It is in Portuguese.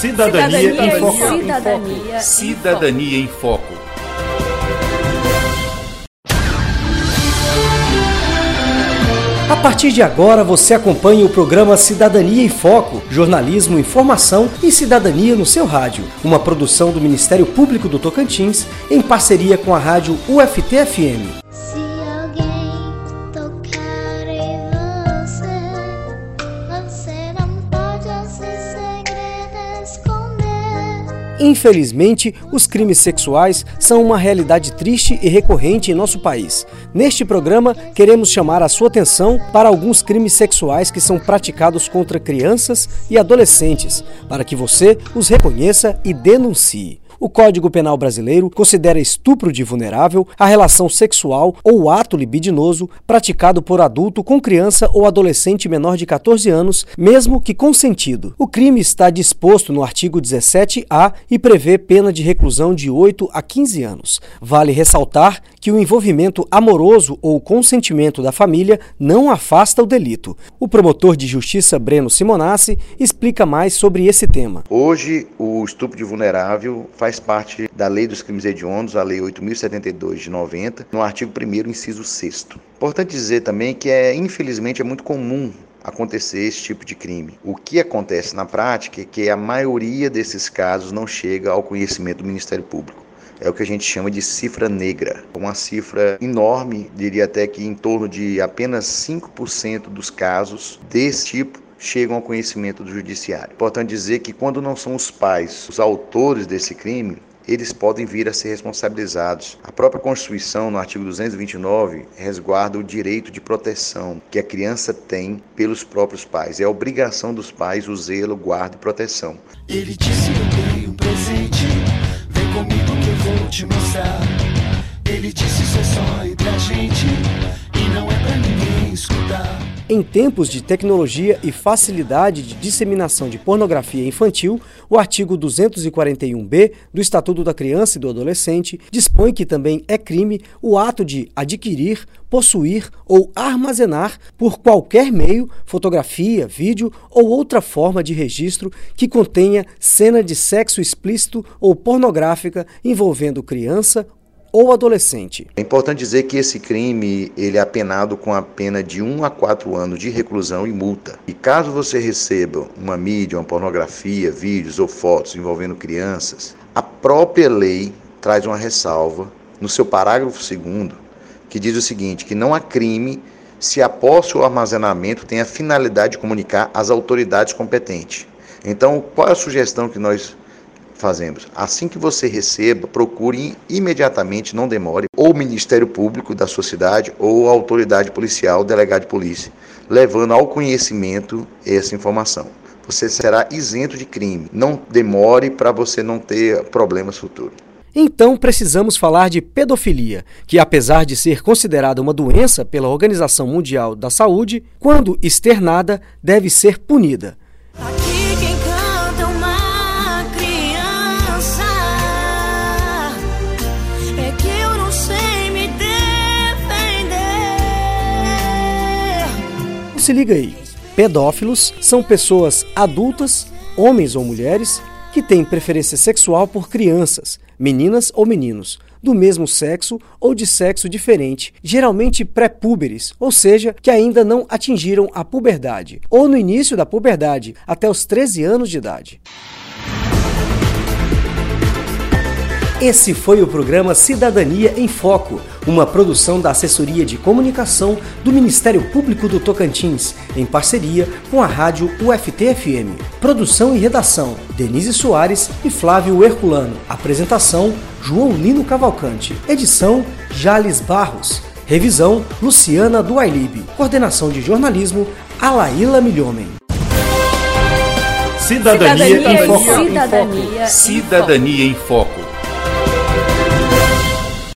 Cidadania, Cidadania em Foco. Cidadania em Cidadania em Foco. A partir de agora você acompanha o programa Cidadania em Foco, jornalismo, informação e cidadania no seu rádio, uma produção do Ministério Público do Tocantins em parceria com a rádio UFT-FM. Infelizmente, os crimes sexuais são uma realidade triste e recorrente em nosso país. Neste programa, queremos chamar a sua atenção para alguns crimes sexuais que são praticados contra crianças e adolescentes, para que você os reconheça e denuncie. O Código Penal Brasileiro considera estupro de vulnerável a relação sexual ou ato libidinoso praticado por adulto com criança ou adolescente menor de 14 anos, mesmo que consentido. O crime está disposto no artigo 17-A e prevê pena de reclusão de 8 a 15 anos. Vale ressaltar que o envolvimento amoroso ou consentimento da família não afasta o delito. O promotor de justiça Breno Simonassi explica mais sobre esse tema. Hoje, o estupro de vulnerável faz parte da Lei dos Crimes Hediondos, a Lei 8.072 de 90, no artigo 1 inciso 6 Importante dizer também que, é, infelizmente, é muito comum acontecer esse tipo de crime. O que acontece na prática é que a maioria desses casos não chega ao conhecimento do Ministério Público. É o que a gente chama de cifra negra. Uma cifra enorme, diria até que em torno de apenas 5% dos casos desse tipo chegam ao conhecimento do judiciário. Importante dizer que quando não são os pais os autores desse crime, eles podem vir a ser responsabilizados. A própria Constituição, no artigo 229, resguarda o direito de proteção que a criança tem pelos próprios pais. É obrigação dos pais o zelo, guarda e proteção. Ele disse eu tenho um presente, vem comigo que eu vou te mostrar. Ele disse isso é só entre a gente Em tempos de tecnologia e facilidade de disseminação de pornografia infantil, o artigo 241b do Estatuto da Criança e do Adolescente dispõe que também é crime o ato de adquirir, possuir ou armazenar por qualquer meio fotografia, vídeo ou outra forma de registro que contenha cena de sexo explícito ou pornográfica envolvendo criança ou adolescente. É importante dizer que esse crime ele é apenado com a pena de 1 a 4 anos de reclusão e multa. E caso você receba uma mídia, uma pornografia, vídeos ou fotos envolvendo crianças, a própria lei traz uma ressalva no seu parágrafo 2 que diz o seguinte, que não há crime se a posse ou armazenamento tem a finalidade de comunicar às autoridades competentes. Então, qual é a sugestão que nós fazemos. Assim que você receba, procure imediatamente, não demore, ou o Ministério Público da sua cidade ou a autoridade policial, delegado de polícia, levando ao conhecimento essa informação. Você será isento de crime. Não demore para você não ter problemas futuros. Então precisamos falar de pedofilia, que apesar de ser considerada uma doença pela Organização Mundial da Saúde, quando externada, deve ser punida. Se liga aí. Pedófilos são pessoas adultas, homens ou mulheres, que têm preferência sexual por crianças, meninas ou meninos, do mesmo sexo ou de sexo diferente, geralmente pré-púberes, ou seja, que ainda não atingiram a puberdade, ou no início da puberdade, até os 13 anos de idade. Esse foi o programa Cidadania em Foco, uma produção da Assessoria de Comunicação do Ministério Público do Tocantins, em parceria com a rádio UFT-FM. Produção e redação: Denise Soares e Flávio Herculano. Apresentação: João Lino Cavalcante. Edição: Jales Barros. Revisão: Luciana Duailib. Coordenação de jornalismo: Alaíla Milhomem. Cidadania, Cidadania em Foco. Cidadania em Cidadania em Foco.